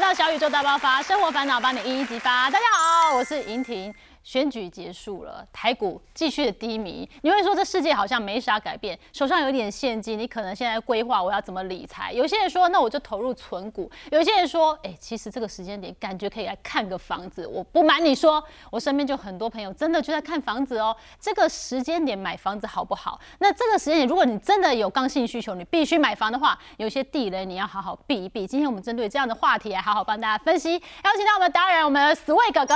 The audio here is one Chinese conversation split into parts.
到小宇宙大爆发，生活烦恼帮你一一激发。大家好，我是莹婷。选举结束了，台股继续的低迷。你会说这世界好像没啥改变，手上有点现金，你可能现在规划我要怎么理财。有些人说，那我就投入存股。有些人说，哎，其实这个时间点感觉可以来看个房子。我不瞒你说，我身边就很多朋友真的就在看房子哦。这个时间点买房子好不好？那这个时间点，如果你真的有刚性需求，你必须买房的话，有些地雷你要好好避一避。今天我们针对这样的话题来好好帮大家分析。邀请到我们达人，我们的 Sway 哥哥。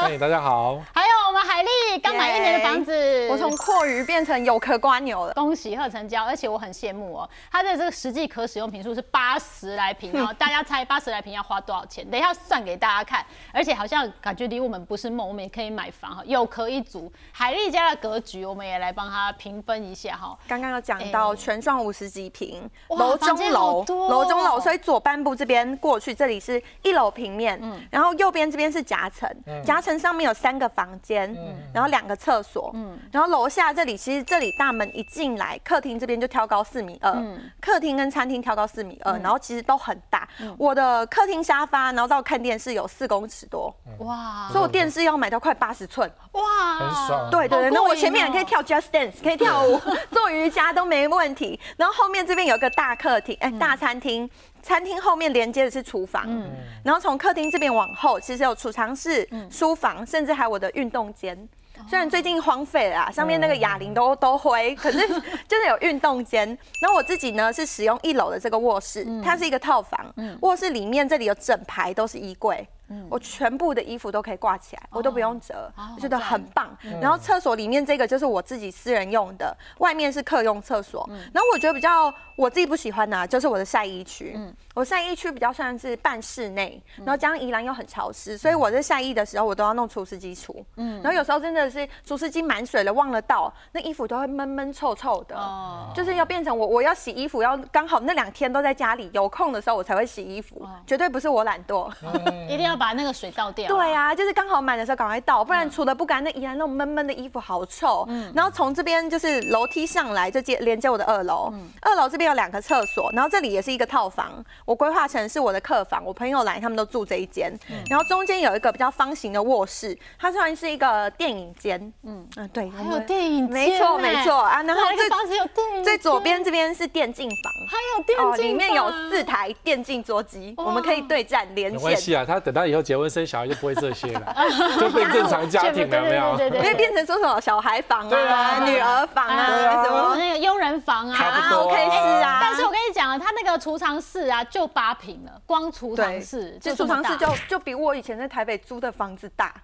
欢迎大家好。还有我们海丽刚买一年的房子，我从阔鱼变成有壳瓜牛了，恭喜贺成交，而且我很羡慕哦，它的这个实际可使用平数是八十来平哦，大家猜八十来平要花多少钱？等一下算给大家看，而且好像感觉离我们不是梦，我们也可以买房哈，有壳一族，海丽家的格局，我们也来帮他评分一下哈。刚刚有讲到全幢五十几平，楼中楼，楼中楼，所以左半部这边过去，这里是一楼平面，嗯，然后右边这边是夹层，夹层上面有三个房间。然后两个厕所，嗯，然后楼下这里其实这里大门一进来，客厅这边就挑高四米二，客厅跟餐厅挑高四米二，然后其实都很大。我的客厅沙发，然后到看电视有四公尺多，哇！所以我电视要买到快八十寸，哇，很爽。对对对，那我前面还可以跳 Just Dance，可以跳舞、做瑜伽都没问题。然后后面这边有个大客厅，哎，大餐厅。餐厅后面连接的是厨房，嗯，然后从客厅这边往后，其实有储藏室、书房，甚至还有我的运动间。虽然最近荒废了，上面那个哑铃都都灰，可是真的有运动间。然后我自己呢是使用一楼的这个卧室，它是一个套房，卧室里面这里有整排都是衣柜。我全部的衣服都可以挂起来，我都不用折，我觉得很棒。然后厕所里面这个就是我自己私人用的，外面是客用厕所。然后我觉得比较我自己不喜欢的，就是我的晒衣区。嗯我晒衣区比较算是半室内，然后加上宜兰又很潮湿，所以我在晒衣的时候我都要弄除湿机除。嗯，然后有时候真的是除湿机满水了忘了倒，那衣服都会闷闷臭臭的。哦，就是要变成我我要洗衣服要刚好那两天都在家里有空的时候我才会洗衣服，绝对不是我懒惰，一定要。把那个水倒掉。对呀，就是刚好买的时候赶快倒，不然除了不干，那依然那种闷闷的衣服好臭。嗯。然后从这边就是楼梯上来就接连接我的二楼。嗯。二楼这边有两个厕所，然后这里也是一个套房，我规划成是我的客房。我朋友来他们都住这一间。嗯。然后中间有一个比较方形的卧室，它虽然是一个电影间。嗯。嗯，对。还有电影间。没错没错啊。然后这房子有电影。最左边这边是电竞房。还有电竞房。里面有四台电竞桌机，我们可以对战连线。没关系啊，他等到以后结婚生小孩就不会这些了，就变正常家庭了，没有？对对对，变成说什么小孩房啊、女儿房啊、什么那个佣人房啊，OK 是啊。但是我跟你讲啊，他那个储藏室啊，就八平了，光储藏室就储藏室就就比我以前在台北租的房子大，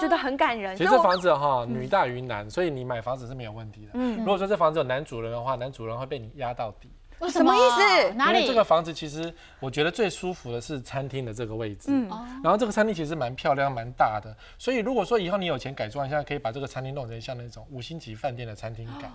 觉得很感人。其实这房子哈，女大于男，所以你买房子是没有问题的。嗯，如果说这房子有男主人的话，男主人会被你压到底。什么意思？哪里？这个房子其实我觉得最舒服的是餐厅的这个位置。嗯，然后这个餐厅其实蛮漂亮、蛮大的，所以如果说以后你有钱改装一下，可以把这个餐厅弄成像那种五星级饭店的餐厅感。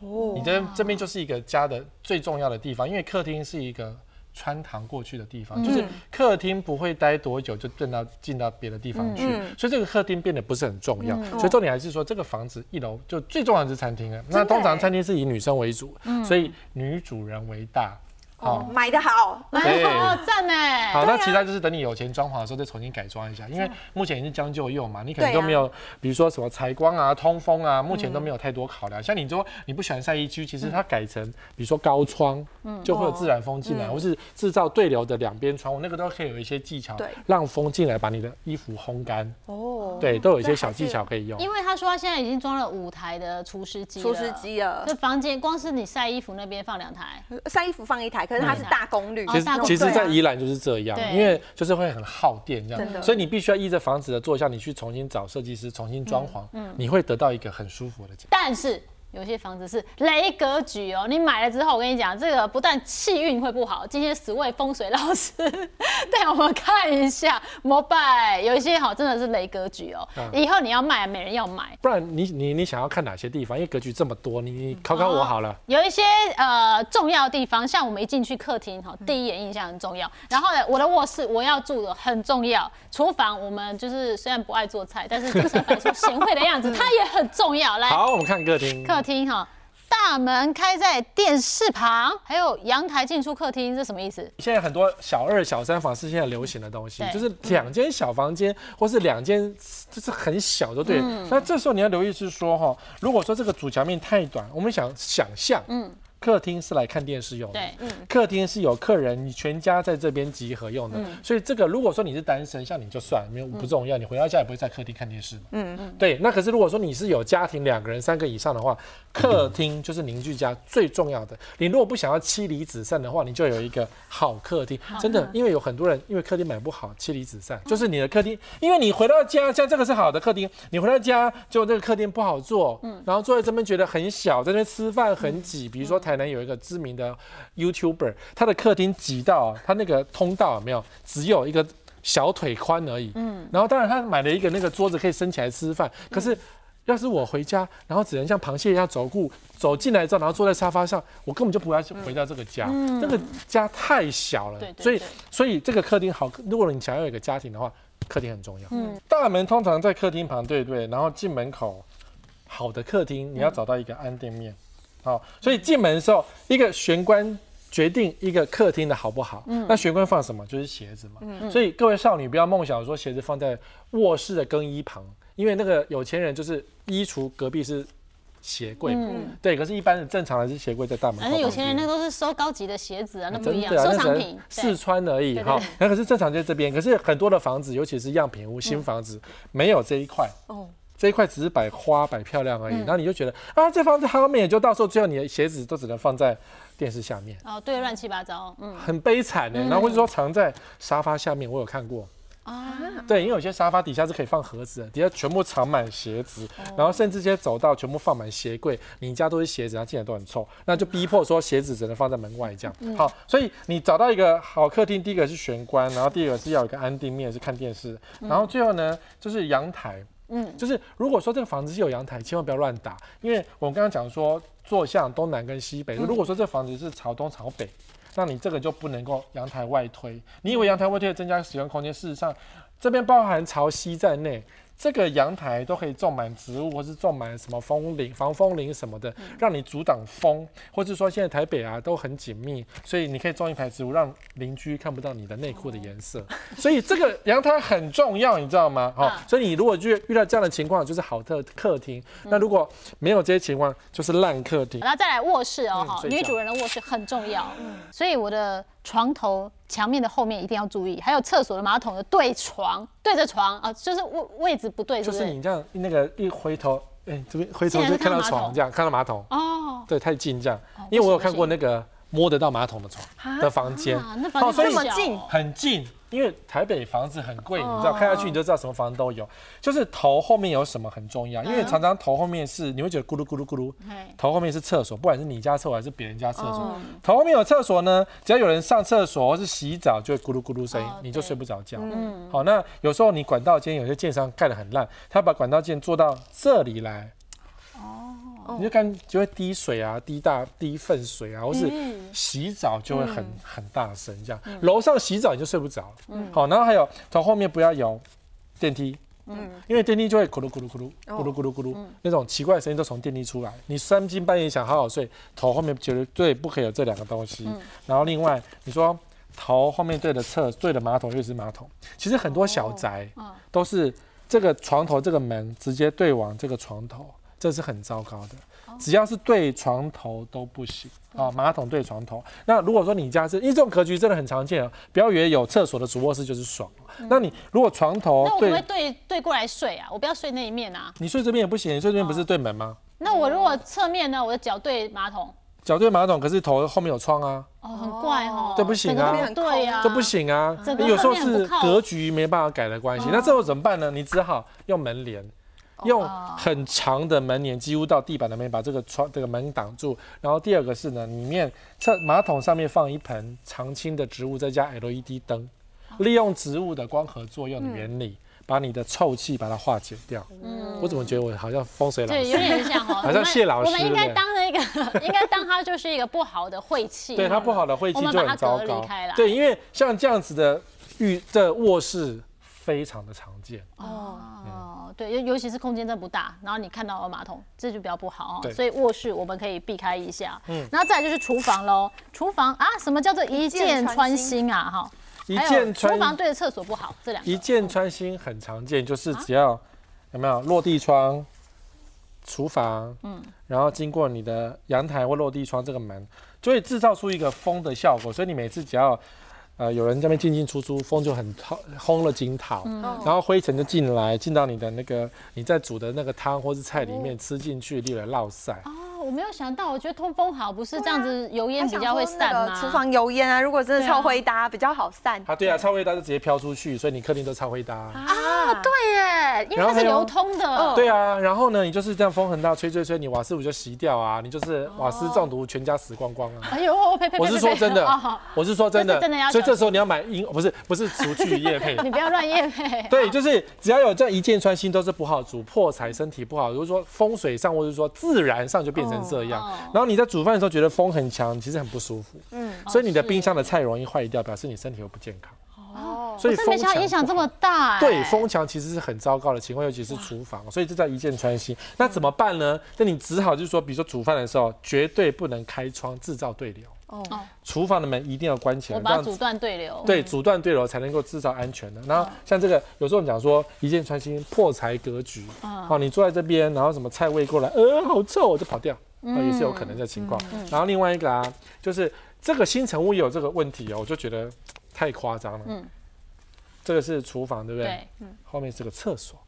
哦，你这这边就是一个家的最重要的地方，因为客厅是一个。穿堂过去的地方，就是客厅不会待多久就进到进到别的地方去，所以这个客厅变得不是很重要。所以重点还是说，这个房子一楼就最重要的是餐厅啊。那通常餐厅是以女生为主，所以女主人为大。哦，买的好，买好赞呢。好，那其他就是等你有钱装潢的时候再重新改装一下，因为目前也是将就用嘛，你可能都没有，比如说什么采光啊、通风啊，目前都没有太多考量。像你说你不喜欢晒衣区，其实它改成比如说高窗，嗯，就会有自然风进来，或是制造对流的两边窗户，那个都可以有一些技巧，对，让风进来把你的衣服烘干。哦，对，都有一些小技巧可以用。因为他说他现在已经装了五台的除湿机，除湿机了，这房间光是你晒衣服那边放两台，晒衣服放一台。可是它是大功率，其实其实，在宜兰就是这样，因为就是会很耗电这样，所以你必须要依着房子的坐向，你去重新找设计师重新装潢，你会得到一个很舒服的。但是。有些房子是雷格局哦，你买了之后，我跟你讲，这个不但气运会不好。今天十位风水老师 带我们看一下，摩拜有一些好真的是雷格局哦。以后你要卖，没人要买。不然你你你想要看哪些地方？因为格局这么多，你你考考我好了。有一些呃重要的地方，像我们一进去客厅哈，第一眼印象很重要。然后呢，我的卧室我要住的很重要。厨房我们就是虽然不爱做菜，但是就是摆出贤惠的样子，它也很重要。来，好，我们看客厅。厅哈，大门开在电视旁，还有阳台进出客厅，这什么意思？现在很多小二、小三房是现在流行的东西，就是两间小房间，或是两间就是很小的，对。嗯那这时候你要留意是说哈，如果说这个主墙面太短，我们想想象，嗯客厅是来看电视用的，对，客厅是有客人，你全家在这边集合用的，嗯所以这个如果说你是单身，像你就算没有不重要，你回到家也不会在客厅看电视嘛。嗯嗯，对。那可是如果说你是有家庭两个人、三个以上的话，客厅就是凝聚家最重要的。你如果不想要妻离子散的话，你就有一个好客厅。真的，因为有很多人因为客厅买不好，妻离子散，就是你的客厅，因为你回到家，像这个是好的客厅，你回到家就这个客厅不好坐，然后坐在这边觉得很小，在那边吃饭很挤。比如说台南有一个知名的 YouTuber，他的客厅挤到啊他那个通道有没有只有一个小腿宽而已，嗯，然后当然他买了一个那个桌子可以升起来吃饭，可是。要是我回家，然后只能像螃蟹一样走路走进来之后，然后坐在沙发上，我根本就不要回到这个家，那个家太小了。对，对所以所以这个客厅好，如果你想要有一个家庭的话，客厅很重要。嗯。大门通常在客厅旁，对对，然后进门口好的客厅，你要找到一个安定面，好，所以进门的时候，一个玄关决定一个客厅的好不好。嗯那玄关放什么？就是鞋子嘛。嗯所以各位少女不要梦想说鞋子放在卧室的更衣旁，因为那个有钱人就是衣橱隔壁是鞋柜嘛，对，可是一般的正常的是鞋柜在大门。反正有钱人那都是收高级的鞋子啊，那不一样，收藏品能。试穿而已哈。那可是正常就在这边，可是很多的房子，尤其是样品屋、新房子，没有这一块。哦，这一块只是摆花摆漂亮而已，然后你就觉得啊，这房子好美，就到时候最后你的鞋子都只能放在电视下面，哦，对，乱七八糟，嗯很悲惨呢。然后或者说藏在沙发下面，我有看过。啊，对，因为有些沙发底下是可以放盒子的，底下全部藏满鞋子，然后甚至这些走道全部放满鞋柜，你家都是鞋子，然后进来都很臭，那就逼迫说鞋子只能放在门外这样。好，所以你找到一个好客厅，第一个是玄关，然后第二个是要有一个安定面是看电视，然后最后呢就是阳台。嗯就是如果说这个房子是有阳台，千万不要乱打，因为我们刚刚讲说坐向东南跟西北，如果说这房子是朝东朝北，那你这个就不能够阳台外推。你以为阳台外推增加使用空间，事实上这边包含朝西在内。这个阳台都可以种满植物，或是种满什么风铃、防风铃什么的，让你阻挡风，或是说现在台北啊都很紧密，所以你可以种一排植物，让邻居看不到你的内裤的颜色。所以这个阳台很重要，你知道吗？好、啊所以你如果遇遇到这样的情况，就是好特客厅；那如果没有这些情况，就是烂客厅。然后再来卧室哦，女主人的卧室很重要，所以我的床头墙面的后面一定要注意，还有厕所的马桶的对床，对着床啊，就是位位置不对，是就不是？是你这样那个一回头，哎、这边回头就看到床这样，看到马桶，哦，对，太近这样。哦因为我有看过那个摸得到马桶的床的房间，啊，那房间所以很小。这么近。哦很近。因为台北房子很贵，哦。你知道看下去你就知道什么房子都有。就是头后面有什么很重要，因为嗯常常头后面是你会觉得咕噜咕噜咕噜，嘿。头后面是厕所，不管是你家厕所还是别人家厕所。哦。头后面有厕所呢，只要有人上厕所或是洗澡，就会咕噜咕噜声音哦，你就睡不着觉。嗯。好，那有时候你管道间有些建商盖得很烂，他把管道间做到这里来，哦，你就感就会滴水啊，滴大滴粪水啊，或是嗯洗澡就会很、很大声这样。楼上洗澡你就睡不着。嗯好，然后还有头后面不要有电梯。嗯因为电梯就会咕噜咕噜咕噜咕噜咕噜咕噜，那种奇怪的声音都从电梯出来。你三更半夜想好好睡，头后面绝对不可以有这两个东西。然后另外你说头后面对着厕对着马桶又是马桶，其实很多小宅嗯都是这个床头这个门直接对往这个床头，这是很糟糕的。只要是对床头都不行啊，马桶对床头。那如果说你家是，因为这种格局真的很常见啊，不要以为有厕所的主卧室就是爽。那你如果床头那我可不可以对，对对过来睡啊？我不要睡那一面啊。你睡这边也不行，你睡这边不是对门吗？那我如果侧面呢？我的脚对马桶，脚对马桶，可是头后面有窗啊，哦，很怪哦，这不行啊对呀，这不。行啊。有时候是格局没办法改的关系，那这时候怎么办呢？你只好用门帘。用很长的门帘几乎到地板那边把这个窗这个门挡住，然后第二个是呢，里面厕马桶上面放一盆常青的植物，再加 LED 灯，利用植物的光合作用的原理，把你的臭气把它化解掉。嗯我怎么觉得我好像风水老对，有师？点像哦。好像谢老师我们应该当那个，应该当它就是一个不好的晦气。对它不好的晦气就很糟糕。对，因为像这样子的浴的卧室非常的常见。哦，哦，对，尤尤其是空间真的不大，然后你看到有马桶，这就比较不好哦对。所以卧室我们可以避开一下。嗯，然后再来就是厨房喽。厨房啊，什么叫做一箭穿心啊？哈，一箭穿厨房对着厕所不好，这两个一箭穿心很常见，就是只要有没有落地窗、厨房，嗯，然后经过你的阳台或落地窗这个门，就会制造出一个风的效果。所以你每次只要呃有人在那边进进出出，风就很透烘了惊涛，然后灰尘就进来，进到你的那个你在煮的那个汤或是菜里面吃进去，例如落晒。哦，我没有想到，我觉得通风好不是这样子，油烟比较会散吗？厨房油烟啊，如果真的超灰搭，比较好散。啊，对啊，超灰搭就直接飘出去，所以你客厅都超灰搭。啊，对耶，因为它是流通的。对啊，然后呢，你就是这样风很大，吹吹吹，你瓦斯炉就熄掉啊，你就是瓦斯中毒，全家死光光啊。哎呦，呸呸呸！我是说真的 我是说真的真的要，所以这时候你要买音，不是不是除去叶配。你不要乱叶配。对，就是只要有这样一箭穿心，都是不好主，破财，身体不好。如果说风水上，或者说自然上就变成这样哦。然后你在煮饭的时候觉得风很强，其实很不舒服。嗯，所以你的冰箱的菜容易坏掉，表示你身体又不健康。哦，所以风强影响这么大。哎对，风墙其实是很糟糕的情况，尤其是厨房，所以这叫一箭穿心。那怎么办呢？那你只好就是说，比如说煮饭的时候，绝对不能开窗制造对流，哦，厨房的门一定要关起来，这样子我把阻断对流。对阻断对流才能够制造安全的。然后像这个，有时候我们讲说一箭穿心，破财格局。嗯哦，你坐在这边，然后什么菜味过来，呃，好臭，我就跑掉，嗯哦，也是有可能的情况。然后另外一个啊，就是这个新城屋也有这个问题哦，我就觉得太夸张了。嗯这个是厨房，对不对？对，后面是个厕所。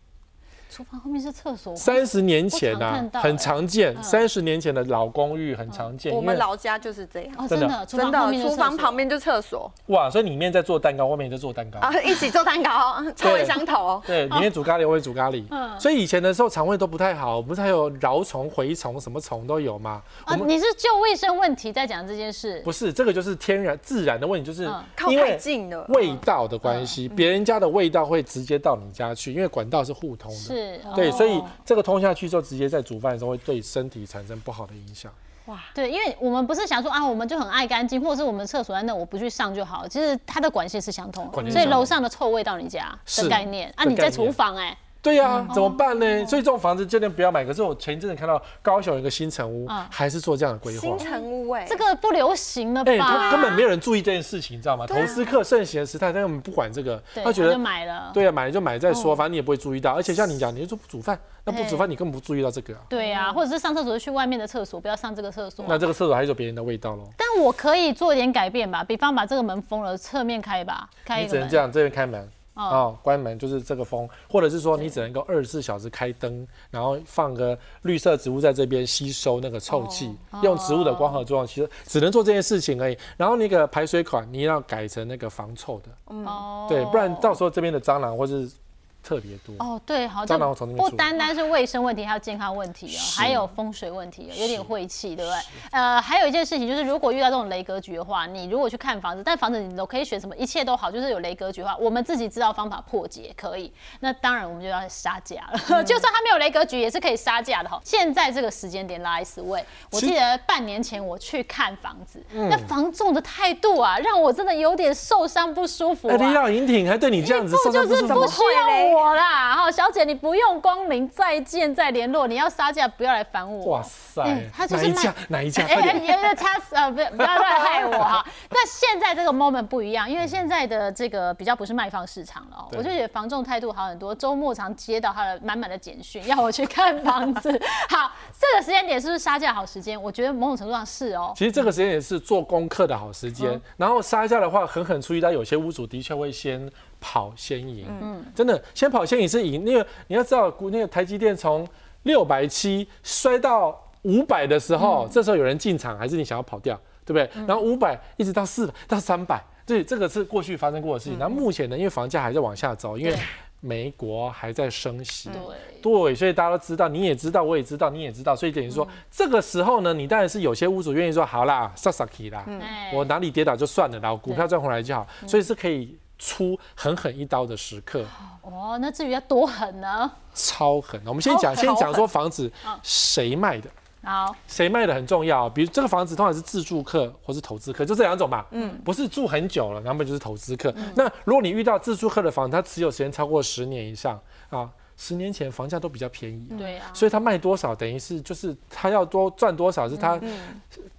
厨房后面是厕所。三十年前呐、不常看到很常见。嗯三十年前的老公寓很常见，我们老家就是这样，哦，真的真的，厨房旁边就厕所哇，所以里面在做蛋糕，外面在做蛋糕。啊，一起做蛋糕，臭味相投。对，里面煮咖喱，外面煮咖喱。嗯所以以前的时候肠胃都不太好，不是还有蛲虫、蛔虫，什么虫都有吗？啊，你是就卫生问题在讲这件事。不是这个就是天然自然的问题，就是嗯靠太因为近了，味道的关系，别人家的味道会直接到你家去，因为管道是互通的。是，对，哦所以这个通下去之后，直接在煮饭的时候会对身体产生不好的影响。哇。对，因为我们不是想说啊，我们就很爱干净，或者是我们厕所在那，我不去上就好。其实它的管线是相通的，所以楼上的臭味到你家的概念。啊，你在厨房哎，对呀、嗯怎么办呢？哦所以这种房子尽量不要买。可是我前一阵子看到高雄有一个新城屋，嗯还是做这样的规划新。城屋哎，这个不流行了哎、吧？他根本没有人注意这件事情，你知道吗？投资客盛行的时代，他根本不管这个，对，他觉得买了。对啊，买了就买再说，哦反正你也不会注意到。而且像你讲，你就不煮饭，那不煮饭你根本不注意到这个啊。对啊，或者是上厕所就去外面的厕所，不要上这个厕所。那这个厕所还是有别人的味道喽。但我可以做一点改变吧，比方把这个门封了，侧面开吧，开一个门你只能这。样，这边开门。哦，哦，关门就是这个风，或者是说你只能够二十四小时开灯，然后放个绿色植物在这边吸收那个臭气，哦用植物的光合作用，其实只能做这件事情而已。然后那个排水管你要改成那个防臭的，哦。对，不然到时候这边的蟑螂或是特别多。哦，对，好，不单单是卫生问题，还有健康问题哦，是还有风水问题哦，有点晦气，对不对？呃，还有一件事情就是，如果遇到这种雷格局的话，你如果去看房子，但房子你 location 什么一切都好，就是有雷格局的话，我们自己知道方法破解可以。那当然我们就要杀价了，嗯 就算它没有雷格局，也是可以杀价的哈。现在这个时间点拉 S 位，我记得半年前我去看房子，嗯那房仲的态度啊，让我真的有点受伤不舒服哎，李啊。老银挺还对你这样子，不就是不需要我啦，哈，小姐你不用光临，再见再联络，你要杀价不要来烦我。哇塞哎，他就是卖哪一家？哪一家？哎哎，他呃，不不要 乱害我哈。那现在这个 moment 不一样，因为现在的这个比较不是卖方市场了我就觉得房仲态度好很多，周末常接到他的满满的简讯，要我去看房子。好，这个时间点是不是杀价好时间？我觉得某种程度上是哦。其实这个时间也是做功课的好时间。嗯然后杀价的话，狠狠注意到有些屋主的确会先跑先赢。嗯，真的先跑先赢是赢。那个你要知道，那个台积电从六百七摔到五百的时嗯候，这时候有人进场，还是你想要跑掉，对不对？然后五百一直到四百到三百，对，这个是过去发生过的事情。然后目前呢，因为房价还在往下走，因为美国还在升息。对，对，所以大家都知道，你也知道，我也知道，你也知道，所以等于说、这个时候呢，你当然是有些屋主愿意说，好啦 a k i 啦，哎我哪里跌倒就算了啦，我股票赚回来就好，所以是可以出狠狠一刀的时刻，哦，那至于要多狠呢？超狠。我们先讲，先讲说房子谁卖的。好，谁卖的很重要，比如这个房子通常是自住客或是投资客，就这两种嘛。嗯，不是住很久了，要么就是投资客。那如果你遇到自住客的房子，它持有时间超过十年以上啊，十年前房价都比较便宜，对啊，所以他卖多少等于是就是他要多赚多少是他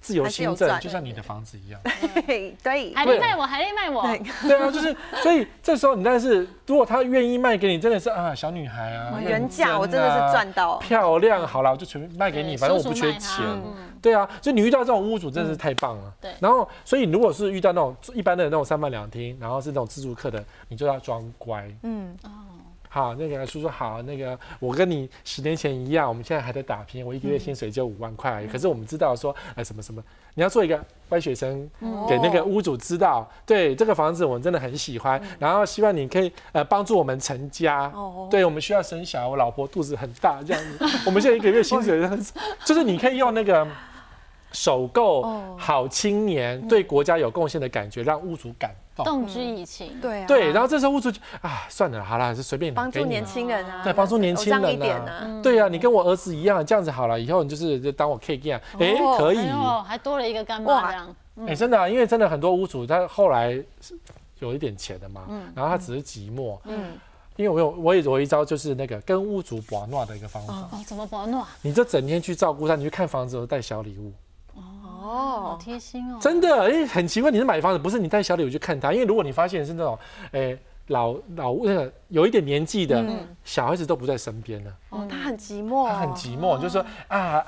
自由还是有新政，就像你的房子一样。对。还得卖我，还得卖我，对，对啊，就是所以这时候你但是如果他愿意卖给你，真的是啊小女孩啊，原认价我真的啊是赚到。漂亮，好了，我就全部卖给你，反正我不缺钱。嗯。对啊，就你遇到这种屋主真的是太棒了。对。然后所以如果是遇到那种一般的那种三房两厅，然后是那种自助客的，你就要装乖。嗯，好，那个叔叔好，那个我跟你十年前一样，我们现在还在打拼，我一个月薪水就五万块而已。可是我们知道说，哎，什么什么，你要做一个乖学生，给那个屋主知道，对这个房子我们真的很喜欢，然后希望你可以呃帮助我们成家。哦对，我们需要生小孩，我老婆肚子很大，这样子，我们现在一个月薪水 很，就是你可以用那个。首购哦。好青年对国家有贡献的感觉，让屋主感动。动之以情。对啊，对，然后这时候屋主就啊，算了，好了，是随便你帮助年轻人啊，对，帮助年轻有这样一人点啊。啊，对啊，你跟我儿子一样，这样子好了，以后你就是就当我 K 一样，哎，哦。可以。哎，呦，还多了一个干妈哇。这样。哎，真的啊，因为真的很多屋主他后来是有一点钱的嘛，然后他只是寂寞，嗯，因为我有我也有一招，就是那个跟屋主保暖的一个方法，哦，怎么保暖？你就整天去照顾他，你去看房子的时候带小礼物，好哦，贴心哦。真的，因为很奇怪，你是买房子，不是你带小礼物去看他，因为如果你发现是那种，哎。老老那个有一点年纪的小孩子都不在身边了，哦，他很寂寞，他很寂寞，就说啊，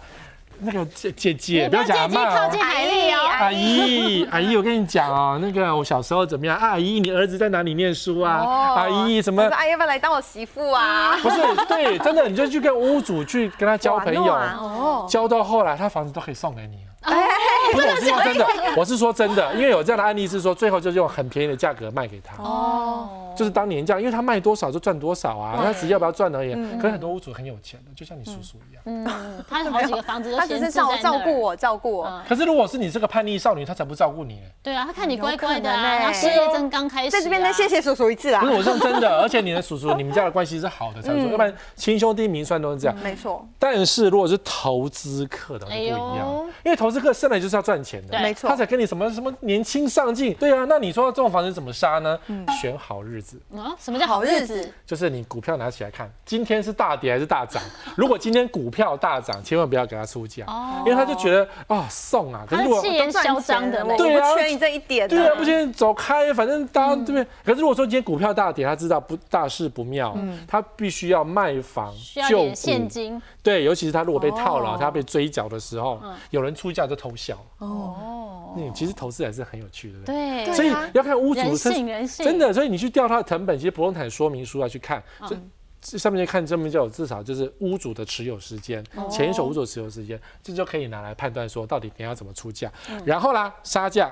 那个姐姐姐，不要讲阿妈哦靠近海丽哦。阿姨，阿姨，我跟你讲哦，那个我小时候怎么样？阿姨，你儿子在哪里念书啊？哦阿姨，什么他说？哎，要不要来当我媳妇啊？不是，对，真的，你就去跟屋主去跟他交朋友，哦，交到后来，他房子都可以送给你了。哎，不是，我是说真的，我是说真的，因为有这样的案例是说，最后就是用很便宜的价格卖给他，哦，就是当年价，因为他卖多少就赚多少啊，他只要不要赚而已。可是很多屋主很有钱的，就像你叔叔一样。嗯，他好几个房子都他只是照照顾。我，照顾我，嗯。可是如果是你这个叛逆少女，他才不照顾你。对啊，他看你乖乖的啊，事业正刚开始啊。在这边再谢谢叔叔一次啊。不是，，我是真的，而且你的叔叔，你们家的关系是好的才说，要不然亲兄弟明算都是这样。没错，但是如果是投资客的话就不一哎样，因为投资客生来就是要赚钱的，没错他才跟你什么什么年轻上进，对啊，那你说这种房子怎么杀呢？选好日子，啊，什么叫好日子？就是你股票拿起来看，今天是大跌还是大涨？如果今天股票大涨，千万不要给他出价，哦因为他就觉得啊送啊，可是如果他是气焰嚣张的我嘞。对啊不缺你这一点对啊，的，不行，走开，反正大家对不对？可是如果说今天股票大跌，他知道不大事不妙，他必须要卖房需要救点现。金对，尤其是他如果被套牢，哦他被追缴的时候，有人出价就偷笑。哦，那，其实投资还是很有趣的，对不对？对，所以啊要看屋主人真的，所以你去调它的成本，其实不动产说明书要去看，嗯这这上面就看这边就有至少就是屋主的持有时间，哦前一手屋主持有时间，这就可以拿来判断说到底你要怎么出价。嗯然后啦，杀价，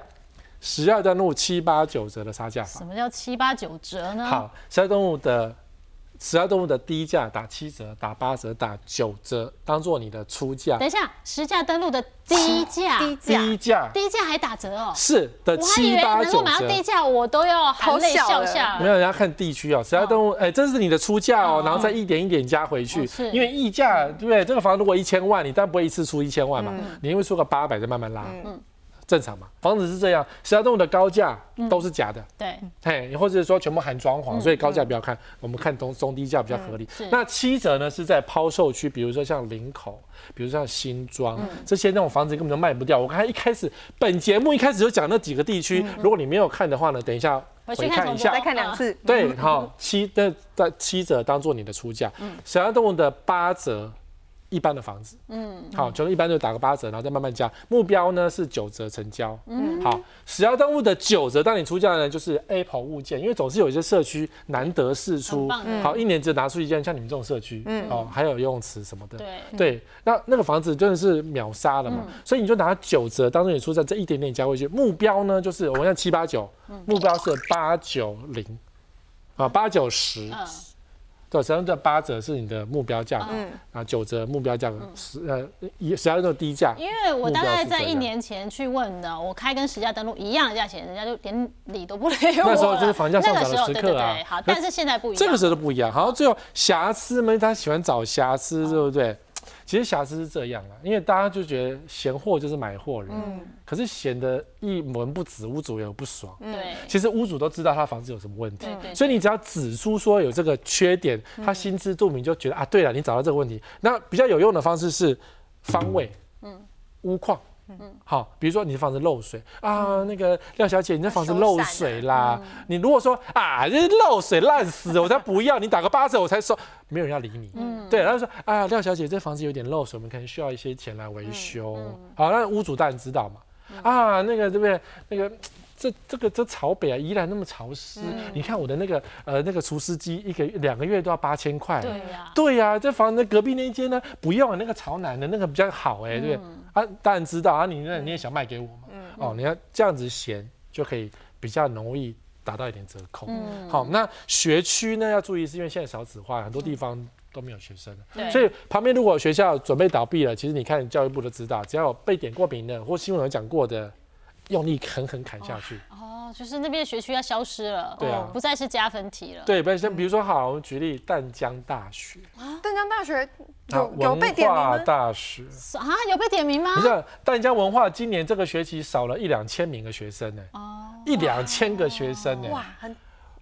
十二段路七八九折的杀价法什。么叫七八九折呢？好，十二段路的十二动物的低价打七折、打八折、打九折，当做你的出价。等。一下，实价登录的低价，低价，低价低价还打折哦。是的，我还以为七八九能够买到低折。价，我都要含泪笑下。了。没有，人家看地区哦，十二动物，哎，这是你的出价哦，然后再一点一点加回去。哦是，因为溢价，对不对？这个房如果一千万，你当然不会一次出一千万嘛，你因为出个八百再慢慢拉，正常嘛。房子是这样，十二动物的高价都是假的，对，嘿，或者是说全部含装潢，所以高价不要看，我们看中中低价比较合理是。那七折呢是在抛售区，比如说像林口，比如像新庄这些那种房子根本就卖不掉。我刚才一开始本节目一开始就讲那几个地区，如果你没有看的话呢，等一下回去看一下再。看两次，对，好，七的在七折当做你的出价，十二动物的八折。一般的房子，嗯，好，就一般就打个八折，然后再慢慢加。目标呢是九折成交，嗯，好，十二动物的九折，当你出价呢，就是 Apple 物件，因为总是有一些社区难得试出。好，一年只拿出一件，像你们这种社区，嗯，哦，还有游泳池什么的，对，对，那那个房子真的是秒杀了嘛，所以你就拿九折当做你出价，这一点点加回去，目标呢就是我们要七八九，目标是八九零，啊八九十，嗯，对，实际上这八折是你的目标价格，嗯啊九折目标价格十呃一实际上都低价，因为我大概在一年前去问的，我开跟实价登录一样的价钱，人家就连理都不理我了。那时候就是房价上涨的时刻啊对对对，好，但是现在不一样。这个时候都不一样。好像，最后瑕疵嘛，他喜欢找瑕疵，对不对？其实瑕疵是这样啊，因为大家就觉得嫌货就是买货人，嗯可是嫌的一文不值，屋主也有不爽。对其实屋主都知道他房子有什么问题所以你只要指出说有这个缺点，他心知肚明，就觉得啊，对了，你找到这个问题。那比较有用的方式是方位，嗯，屋况。好，比如说你的房子漏水啊，那个廖小姐，你的房子漏水啦。你如果说啊，这漏水烂死了，我才不要，你打个八折我才收，没有人要理你。嗯，对，然后说啊，廖小姐，这房子有点漏水，我们可能需要一些钱来维修。好，那屋主当然知道嘛。啊，那个对不对？那个这这个这朝北啊，依然那么潮湿，你看我的那个呃那个除湿机一个两个月都要八千块。对呀，对呀、这房子隔壁那一间呢，不用啊，那个朝南的那个比较好哎、对不对？啊，当然知道啊，你那你也想卖给我嘛？哦，你要这样子嫌就可以比较容易达到一点折扣。好，那学区呢要注意，是因为现在少子化，很多地方都没有学生了，所以旁边如果有学校准备倒闭了，其实你看教育部都知道，只要有被点过名的或新闻有讲过的，用力狠狠砍下去。哦，就是那边的学区要消失了，对啊哦不再是加分题了。对，不然像比如说好，我们举例淡江大学，啊淡江大学啊有有被点名文化吗？大学。啊，有被点名吗你？知道淡江文化今年这个学期少了一两千名的学生呢、哦，一两千个学生呢、哇，很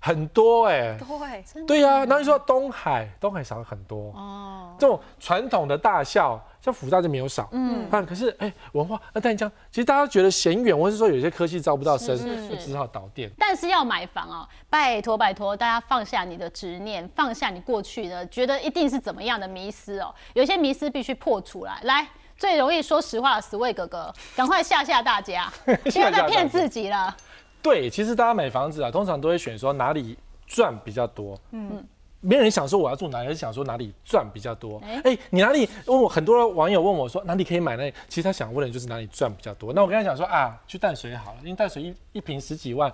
很多哎、多哎，真的对呀、然后你说东海，东海少了很多，哦，这种传统的大校，像福大就没有少。嗯，但可是哎、文化那淡江，其实大家觉得嫌远，或是说有些科系招不到生，是是就只好倒店。但是要买房哦，拜托拜托，大家放下你的执念，放下你过去的觉得一定是怎么样的迷失哦，有一些迷失必须破除来。来，最容易说实话的十位哥哥，赶快吓吓大家，不要再骗自己了。对，其实大家买房子啊，通常都会选说哪里赚比较多。嗯。没有人想说我要住哪里，而是想说哪里赚比较多。哎哎、你哪里？问我很多网友问我说哪里可以买那里，其实他想问的就是哪里赚比较多。那我跟他讲说啊，去淡水好了，因为淡水一一瓶十几万。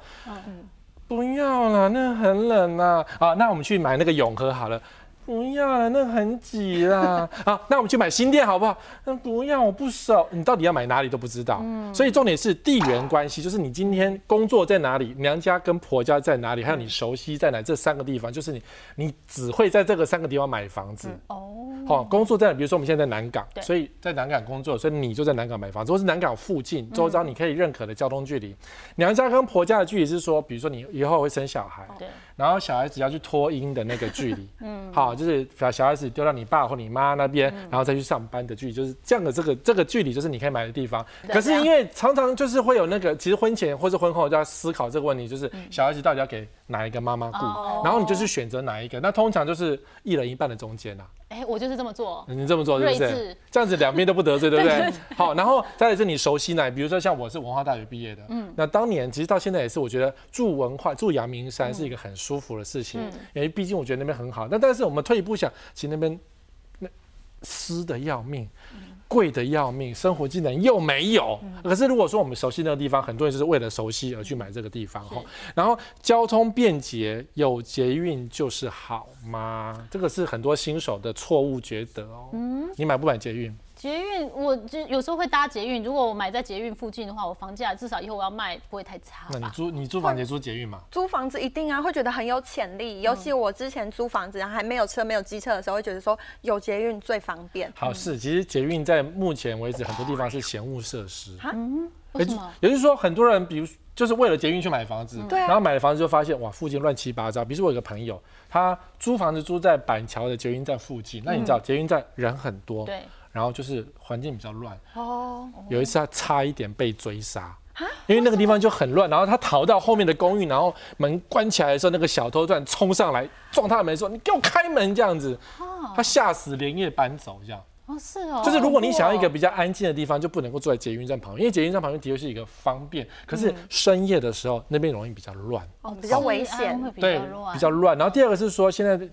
不要了，那很冷呐、啊。那我们去买那个永和好了。不要了，那很挤啦。好，那我们去买新店好不好？那不要，我不熟。你到底要买哪里都不知道。嗯所以重点是地缘关系，就是你今天工作在哪里，娘家跟婆家在哪里，还有你熟悉在哪这三个地方，就是你你只会在这个三个地方买房子。哦，好、工作在哪？比如说我们现在在南港，所以在南港工作，所以你就在南港买房子，或是南港附近周遭你可以认可的交通距离。娘家跟婆家的距离是说，比如说你以后会生小孩，对，然后小孩子要去脱音的那个距离，嗯，好，就是把小孩子丢到你爸或你妈那边，然后再去上班的距离，就是这样的这个这个距离，就是你可以买的地方。可是因为常常就是会有那个，其实婚前或是婚后就要思考这个问题，就是小孩子到底要给哪一个妈妈顾，哦然后你就去选择哪一个。那通常就是一人一半的中间啦。哎，我就是这么做。你这么做是不是？这样子两边都不得罪，对不对？好，然后再来是你熟悉哪？比如说像我是文化大学毕业的，嗯，那当年其实到现在也是，我觉得住文化住阳明山是一个很舒服的事情，嗯因为毕竟我觉得那边很好。那但是我们退一步想，其实那边那湿的要命。贵的要命，生活技能又没有。可是如果说我们熟悉那个地方，很多人就是为了熟悉而去买这个地方哈。然后交通便捷，有捷运就是好吗？这个是很多新手的错误觉得哦。你买不买捷运？捷运，我就有时候会搭捷运。如果我买在捷运附近的话，我房价至少以后我要卖不会太差？那你租你租房也租捷运嘛？租房子一定啊，会觉得很有潜力。尤其我之前租房子，然后还没有车、没有机车的时候，会觉得说有捷运最方便。好，是其实捷运在目前为止很多地方是嫌物设施，为什么？也就是说很多人比如就是为了捷运去买房子，对啊然后买了房子就发现哇附近乱七八糟。比如说我有个朋友，他租房子租在板桥的捷运站附近，那你知道捷运站人很多，对，然后就是环境比较乱。哦，有一次他差一点被追杀，因为那个地方就很乱，然后他逃到后面的公寓，然后门关起来的时候，那个小偷突然冲上来撞他的门说：“你给我开门！”这样子，他吓死，连夜搬走这样。哦，是哦，就是如果你想要一个比较安静的地方，就不能够住在捷运站旁边，因为捷运站旁边的确是一个方便，可是深夜的时候那边容易比较乱。哦，比较危险对比较乱。然后第二个是说，现在的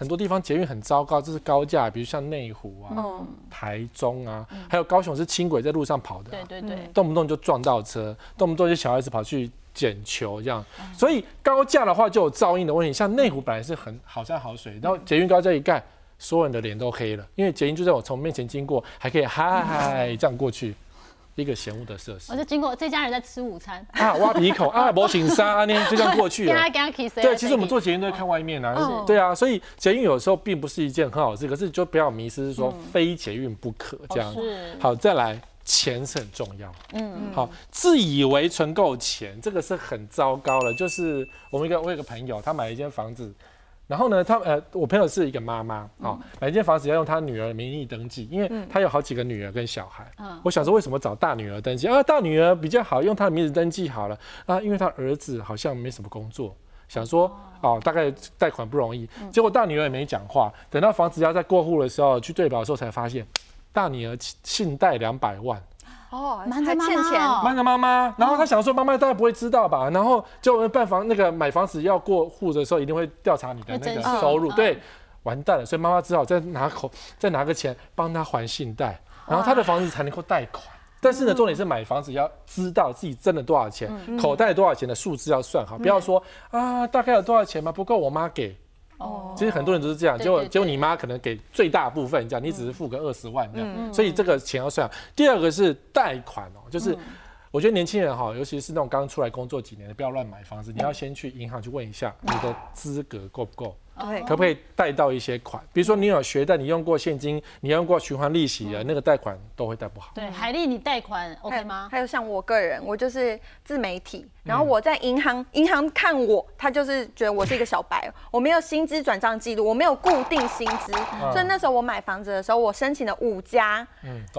很多地方捷运很糟糕，这是高架，比如像内湖啊、嗯，台中啊，还有高雄是轻轨在路上跑的啊、对对对，动不动就撞到车，动不动就小孩子跑去捡球这样。所以高架的话就有噪音的问题，像内湖本来是很好山好水，然后捷运高架一盖，所有人的脸都黑了，因为捷运就在我从面前经过，还可以嗨嗨这样过去。一个嫌恶的设施我就经过这家人在吃午餐，啊，挖鼻孔啊，摩请沙啊，呢就这样过去了。对，其实我们做捷运都会看外面啊嗯，对啊，所以捷运有时候并不是一件很好的事，可是就不要迷失，是说非捷运不可这样。是好，再来，钱是很重要。嗯，好，自以为存够钱，这个是很糟糕了。就是我们一个我有一个朋友，他买了一间房子，然后呢，他呃，我朋友是一个妈妈啊，买一间房子要用他女儿的名义登记，因为他有好几个女儿跟小孩。嗯我想说，为什么找大女儿登记啊？大女儿比较好，用她的名字登记好了啊，因为她儿子好像没什么工作。想说哦，大概贷款不容易，结果大女儿也没讲话。等到房子要在过户的时候去对保的时候，才发现大女儿信贷两百万，哦，瞒着妈还欠钱，妈。哦瞒着妈妈。然后他想说妈妈大概不会知道吧，然后就办房那个买房子要过户的时候，一定会调查你的那个收入，嗯。对，完蛋了，所以妈妈只好再拿口再拿个钱帮他还信贷，然后他的房子才能够贷款。但是呢，重点是买房子要知道自己挣了多少钱，口袋多少钱的数字要算好，不要说啊大概有多少钱吗？不够我妈给。哦，其实很多人都是这样，结果结果你妈可能给最大部分这样，你只是付个二十万这样，所以这个钱要算。第二个是贷款哦，就是我觉得年轻人哈，尤其是那种刚出来工作几年的，不要乱买房子，你要先去银行去问一下你的资格够不够。对可不可以贷到一些款？比如说你有学贷，你用过现金，你用过循环利息的那个贷款都会贷不好。对，海丽，你贷款 OK 吗？还有像我个人，我就是自媒体，然嗯后我在银行，银行看我，他就是觉得我是一个小白，我没有薪资转账记录，我没有固定薪资，所以那时候我买房子的时候，我申请了五家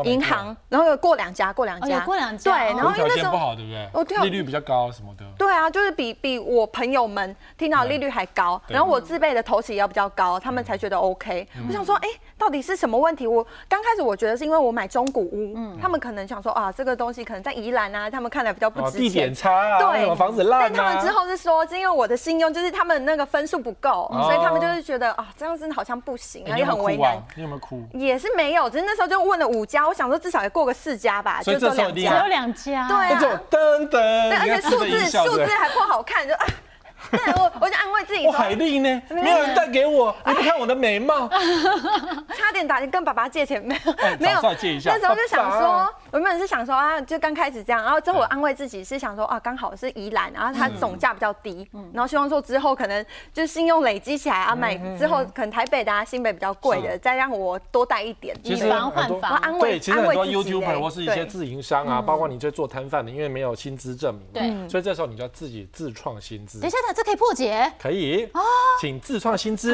银行，然后有过两家，过两哦，家，有过两家，对，哦然后因为那时候。条件不好，对不对？哦对啊利率比较高什么的。对啊，就是比比我朋友们听到利率还高，然后我自备的头期也要比较高，他们才觉得 OK。我想说，哎，到底是什么问题？我刚开始我觉得是因为我买中古屋，嗯他们可能想说啊，这个东西可能在宜兰啊，他们看来比较不哦，值地点钱。差啊，对房子烂啊。但他们之后是说，是因为我的信用就是他们那个分数不够，所以他们就是觉得啊，这样子好像不行，然后也哎你有没有很为难哭啊。？你有没有哭？也是没有，只是那时候就问了五家，我想说至少也过个四家吧，所以就只有两这时候一定只有家。两家，对啊那种噔噔，对，而且数字数字还不好看，就啊，对我我就安慰自己我，海丽呢？没有人带给我，你不看我的美貌，差点打钱跟爸爸借钱，没有哎没有。再借一下那时候就想说，我原本是想说啊，就刚开始这样，然后之后我安慰自己是想说啊，刚好是宜兰，然后它总价比较低，然后希望说之后可能就信用累积起来啊，买之后可能台北的啊、新北比较贵的，再让我多带一点。以防患我防。安慰对，其实很多 YouTuber 或是一些自营商啊，包括你在做摊贩的，因为没有薪资证明，对。所以这时候你就要自己自创薪资。等一，下，这可以破解可以，请自创新资。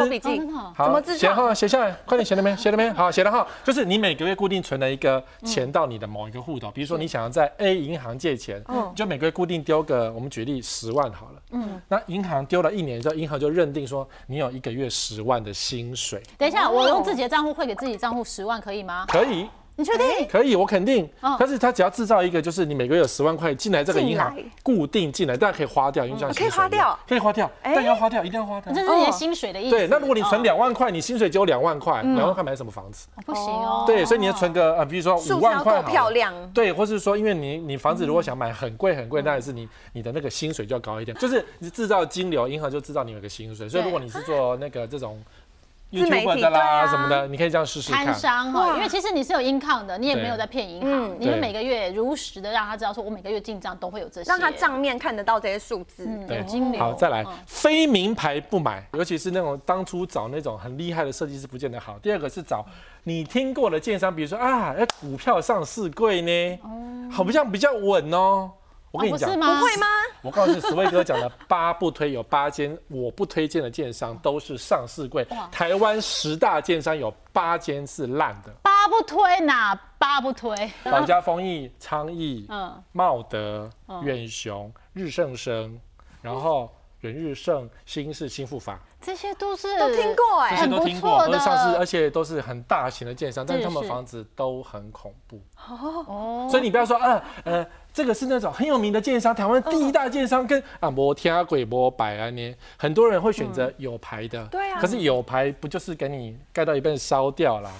好怎么自写创哈，写下来，快点写了没？写了没？好，写了哈。就是你每个月固定存了一个钱到你的某一个户头，比如说你想要在 A 银行借钱，嗯你就每个月固定丢个，我们举例十万好了。嗯，那银行丢了一年之后，银行就认定说你有一个月十万的薪水，等一下，我用自己的账户汇给自己账户十万，可以吗？可以。你确定？可以，我肯定哦。但是他只要制造一个，就是你每个月有十万块进来这个银行固定进来，但可以花掉，因为像可以花掉可以花掉，哎但要花掉，一定要花掉这。是你的薪水的意思。对，那如果你存哦，两万块，你薪水只有两万块，两万块买什么房子？不行哦。对，所以你要存个呃，比如说五万块漂亮。对，或是说，因为你你房子如果想买很贵很贵，那也是你你的那个薪水就要高一点，就是你制造金流，银行就知道你有个薪水，所以如果你是做那个这种自媒体的啦啊什么的，你可以这样试试摊看。商哈，因为其实你是有 income 的，你也没有在骗银行，嗯你们每个月如实的让他知道，说我每个月进账都会有这些，让他账面看得到这些数字。嗯对。好，再来嗯，非名牌不买，尤其是那种当初找那种很厉害的设计师不见得好。第二个是找你听过的建商，比如说啊，哎，股票上市贵呢，好像比较稳哦。我跟你讲哦不会吗？我告诉你，史威哥讲的八不推有八间我不推荐的建商都是上市贵，台湾十大建商有八间是烂的，八不推哪八不推？老家丰益、昌邑、嗯，茂德嗯、远雄、日盛生，然后远日盛、新市、新复法，这些都是都听过哎。这些很不都听过，都是上市，而且都是很大型的建商，但是他们房子都很恐怖。哦，所以你不要说，呃呃，这个是那种很有名的建商，台湾第一大建商跟啊摩天鬼摩百啊呢，很多人会选择有牌的，对啊可是有牌不就是给你盖到一半烧掉啦？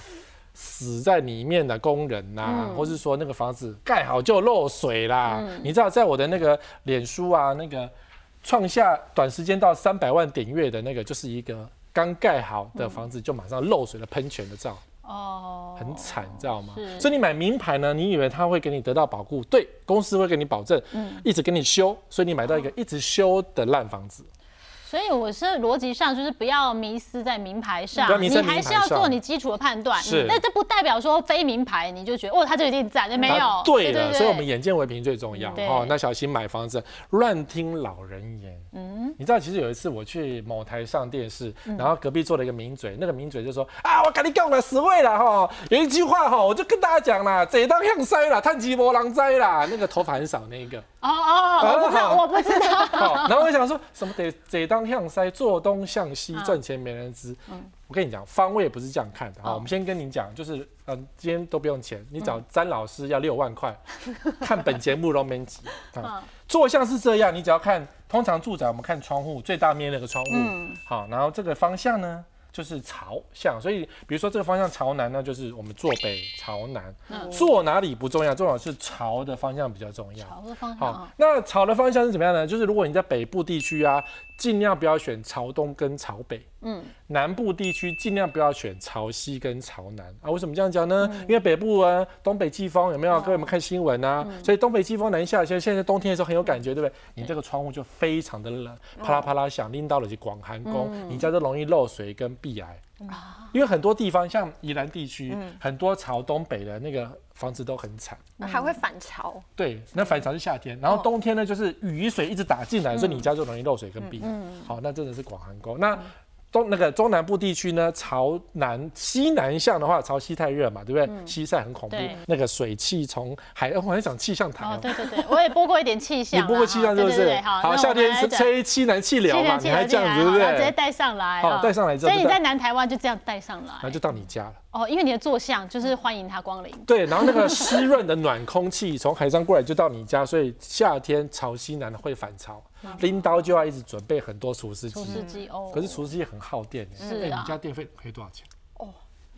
死在里面的工人呐、或是说那个房子盖好就漏水啦。你知道，在我的那个脸书啊，那个创下短时间到三百万点阅的那个，就是一个刚盖好的房子就马上漏水的喷泉的照。哦，很惨，知道吗？所以你买名牌呢，你以为他会给你得到保护，对，公司会给你保证，嗯一直给你修，所以你买到一个一直修的烂房子。所以我是逻辑上就是不要迷失在名牌上你还是要做你基础的判断。是但这不代表说非名牌你就觉得哦，它就一定赞，没有。对了，所以我们眼见为凭最重要对哦。那小心买房子，乱听老人言。嗯，你知道，其实有一次我去某台上电视，嗯然后隔壁坐了一个名嘴，那个名嘴就说啊，我跟你讲了死位了哈，有一句话哈，我就跟大家讲啦，这当向塞啦，探吉波狼灾啦，那个头发很少那个。哦哦，我不知道，好我不知道。好，然后我想说什么得得当向塞，做东向西，嗯赚钱没人知。我跟你讲，方位不是这样看的哈。哦我们先跟你讲，就是嗯，今天都不用钱，你找詹老师要六万块，看本节目都没几。啊嗯坐向是这样，你只要看，通常住宅我们看窗户最大面那个窗户，嗯好，然后这个方向呢就是朝向，所以比如说这个方向朝南呢，就是我们坐北朝南，嗯坐哪里不重要，重要是朝的方向比较重要。朝的方向好啊，，那朝的方向是怎么样呢？就是如果你在北部地区啊，尽量不要选朝东跟朝北。嗯，南部地区尽量不要选朝西跟朝南啊。为什么这样讲呢？嗯因为北部啊，东北季风有没有？各位有没有看新闻啊？嗯所以东北季风南下，现在现在冬天的时候很有感觉，对不对？你这个窗户就非常的冷，啪啦啪啦响，拎到了就广寒宫，嗯你家就容易漏水跟避癌。因为很多地方像宜兰地区，很多朝东北的那个房子都很惨。还会反潮。对，那反潮是夏天，然后冬天呢，就是雨水一直打进来，所以你家就容易漏水跟壁癌。好，那真的是广寒宫。那东那个中南部地区呢，朝南西南向的话，朝西太热嘛，对不对？西晒很恐怖，那个水汽从海，我还讲气象台哦哦，。对对对，我也播过一点气象。你播过气象是不是？好，好，夏天是吹西南气流嘛，你还这样子，对不对直接？带上来，好带上来之后所以你在南台湾就这样带上来然后就到你家了。哦，因为你的坐向就是欢迎他光临。对，然后那个 湿润的暖空气从海上过来就到你家，所以夏天潮西南会反潮，拎刀就要一直准备很多除湿除机。湿机哦，可是除湿机很耗电耶，哎是啊你家电费可以多少钱？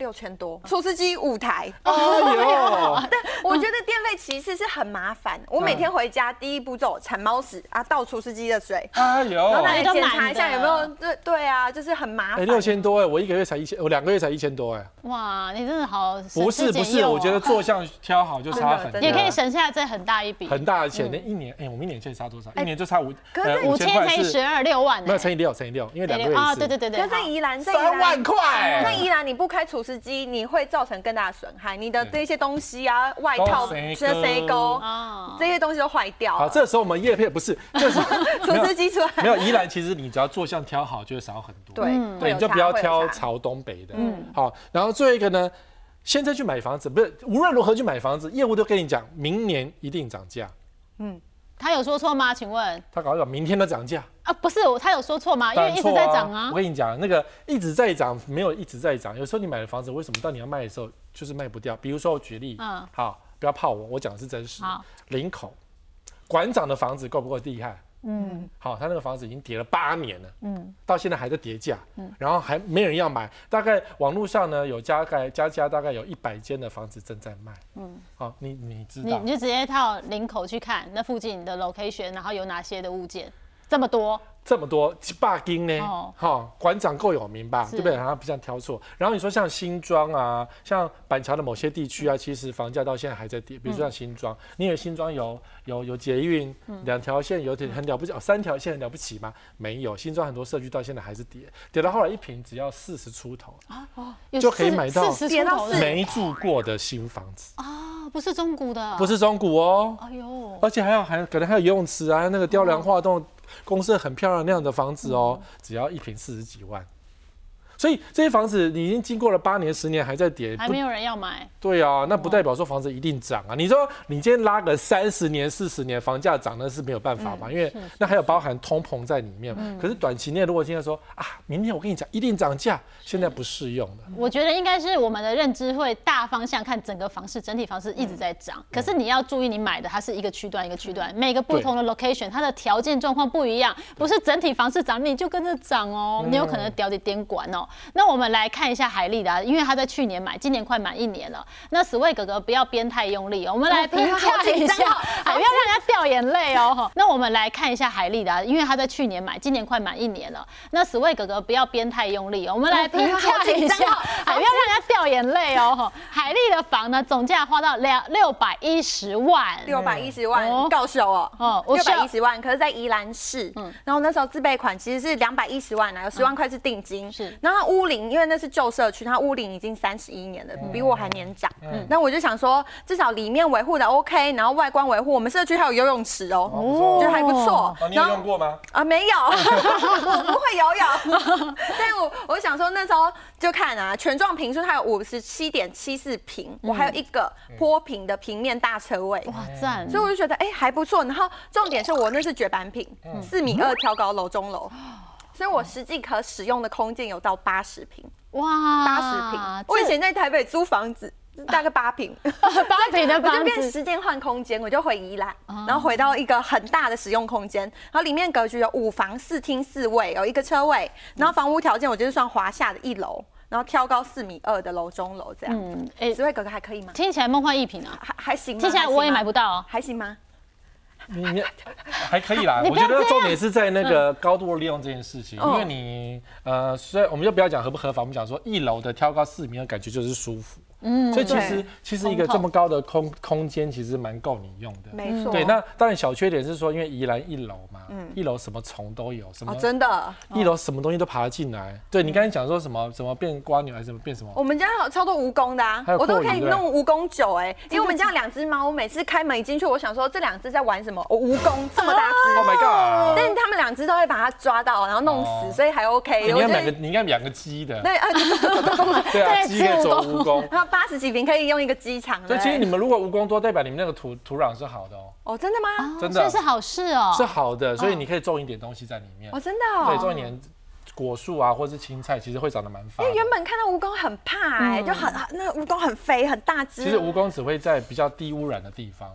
六千多，除湿机五台，哎呦，我觉得电费其实是很麻烦。我每天回家第一步骤铲猫屎啊，倒除湿机的水，哎然后呦，来检查一下有没有对对啊，就是很麻哎烦。六千多哎，我一个月才一千，我两个月才一千多哎。哇，你真的好不是不是，我觉得坐相挑好就差 很也可以省下这很大一笔，很大的钱。那一年哎，我们一年可以差多少？一年就差五可是呃五千乘以十二六万呢，没有乘以六乘以六，因为两个月啊，对对对对，可是在宜兰，在宜兰三万块。那宜兰你不开除湿机，你会造成更大的损害，你的这些东西啊，外套、都谁这谁沟啊，这些东西都坏掉好，了。这时候我们叶片不是，这时候除湿机出来，没有宜兰，其实你只要坐向挑好，就会少很多。对。对，你就不要挑朝东北的。嗯，好，然后最后一个呢，现在去买房子，不是无论如何去买房子，业务都跟你讲，明年一定涨价。他有说错吗？请问。他搞不好明天都涨价，啊，不是他有说错吗？因为一直在涨啊我。跟你讲，那个一直在涨，没有一直在涨。有时候你买的房子，为什么到你要卖的时候就是卖不掉？比如说我举例，嗯好，不要怕我，我讲的是真实。好，林口馆长的房子够不够厉害？嗯好，他那个房子已经跌了八年了，嗯，到现在还在跌价，嗯然后还没人要买。大概网络上呢有加概加加大概有一百间的房子正在卖。嗯，好，你你知道你你就直接到林口去看那附近的 location，然后有哪些的物件，这么多，这么多霸金呢？哦哈、馆长够有名吧？是对不对？然后不像挑错。然后你说像新庄啊，像板桥的某些地区啊，其实房价到现在还在跌。比如说像新庄，你以为新庄有有有捷运两条线有点很了不起，哦，三条线很了不起吗？没有，新庄很多社区到现在还是跌，跌到后来一平只要四十出头，有就可以四买到没住过的新房子，啊，不是中古的，不，是中古哦。哎呦，而且还有还可能还有游泳池啊，那个雕梁画栋、公司很漂亮那样的房子哦，只要一平四十几万。所以这些房子你已经经过了八年、十年还在跌，不还没有人要买，对啊，那不代表说房子一定涨啊。你说你今天拉个三十年、四十年，房价涨那是没有办法嘛，因为那还有包含通膨在里面。可是短期内如果今天说啊，明天我跟你讲一定涨价，现在不适用的。我觉得应该是我们的认知会大方向看整个房市，整体房市一直在涨。可是你要注意，你买的它是一个区段一个区段，每个不同的 location，它的条件状况不一样，不是整体房市涨你就跟着涨哦，你有可能掉的点管哦。那我们来看一下海丽的，因为他在去年买，今年快满一年了。那死位哥哥不要编太用力哦，我们来评价一下，不要让人家掉眼泪哦。那我们来看一下海丽的，因为他在去年买，今年快满一年了。那死位哥哥不要编太用力哦，我们来评价一下，不要让人家掉眼泪哦。海丽的房呢，总价花到两六百一十万，六百一十万，告手哦，哦，六百一十万，可是在宜兰市，嗯，然后那时候自备款其实是两百一十万啊，有十万块是定金，是，然后屋龄，因为那是旧社区，它屋龄已经三十一年了，比我还年长，嗯，那我就想说，至少里面维护的 OK，然后外观维护，我们社区还有游泳池哦，觉得还不错。你有用过吗？啊，没有，我 不会游泳，但我我想说那时候就看啊，全幢平数它有五十七点七四平，我还有一个坡平的平面大车位，哇赞，所以我就觉得哎还不错，然后重点是我那是绝版品，四米二挑高楼中楼。所以我实际可使用的空间有到八十平，哇，八十平。我以前在台北租房子，大概八平，八平的 房子，就变时间换空间，我就回宜兰，然后回到一个很大的使用空间，然后里面格局有五房四厅四卫，有一个车位，然后房屋条件我就是算华夏的一楼，然后挑高四米二的楼中楼这样。嗯，哎，这位哥哥还可以吗？听起来梦幻一品啊，还还行，听起来我也买不到，还行吗？你你还可以啦，我觉得重点是在那个高度利用这件事情，因为你呃，虽然我们就不要讲合不合法，我们讲说一楼的挑高四米的感觉就是舒服。嗯，所以其实其实一个这么高的空空间其实蛮够你用的，没错。对，那当然小缺点是说，因为宜兰一楼嘛，嗯，一楼什么虫都有，什么真的，一楼什么东西都爬得进来。对你刚才讲说什么什么变瓜牛还是什么变什么？我们家有超多蜈蚣的啊，我都可以弄蜈蚣酒哎，因为我们家两只猫，我每次开门一进去，我想说这两只在玩什么？哦蜈蚣这么大只，Oh my god！但是他们两只都会把它抓到，然后弄死，所以还 OK。你应该两个，你应该养个鸡的。对 啊，对啊，鸡可以做蜈蚣，八十几平可以。用一个机场，所以其实你们如果蜈蚣多，代表你们那个土土壤是好的哦。哦，真的吗？真的，这是好事哦。是好的，所以你可以种一点东西在里面。哦，真的哦。对，种一点果树啊，或者是青菜，其实会长得蛮发。因为原本看到蜈蚣很怕，哎，就很那蜈蚣很肥很大只。其实蜈蚣只会在比较低污染的地方。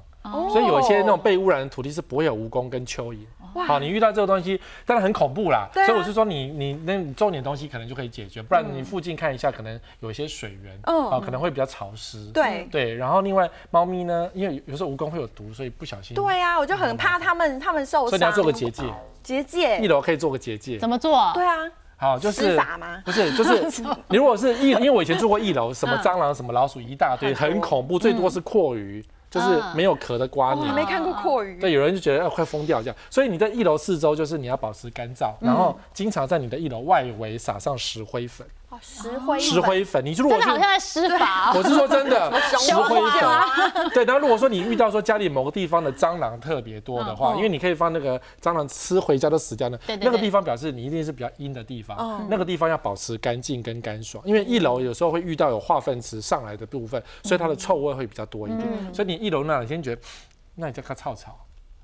所以有一些那种被污染的土地是不会有蜈蚣跟蚯蚓。好，你遇到这个东西，当然很恐怖啦。所以我是说，你你那你种点东西可能就可以解决，不然你附近看一下，可能有一些水源，哦，可能会比较潮湿。对对，然后另外猫咪呢，因为有时候蜈蚣会有毒，所以不小心。对啊，我就很怕它们它们受伤。所以你要做个结界。结界。一楼可以做个结界。怎么做？对啊。好，就是吗？不是，就是你如果是一，因为我以前住过一楼，什么蟑螂、什么老鼠一大堆，很恐怖，最多是阔鱼。就是没有壳的瓜鸟，没看过阔鱼。对，有人就觉得要快疯掉这样，所以你在一楼四周就是你要保持干燥，然后经常在你的一楼外围撒上石灰粉。石灰石灰粉，你如果好像在施法，我是说真的，石灰粉。对，然后如果说你遇到说家里某个地方的蟑螂特别多的话，因为你可以放那个蟑螂吃回家都死掉呢，那个地方表示你一定是比较阴的地方，那个地方要保持干净跟干爽。因为一楼有时候会遇到有化粪池上来的部分，所以它的臭味会比较多一点。所以你一楼那你先觉得，那你就看臭草，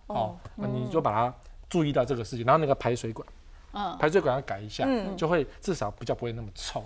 哦，你就把它注意到这个事情，然后那个排水管。嗯，排水管要改一下，就会至少比较不会那么臭。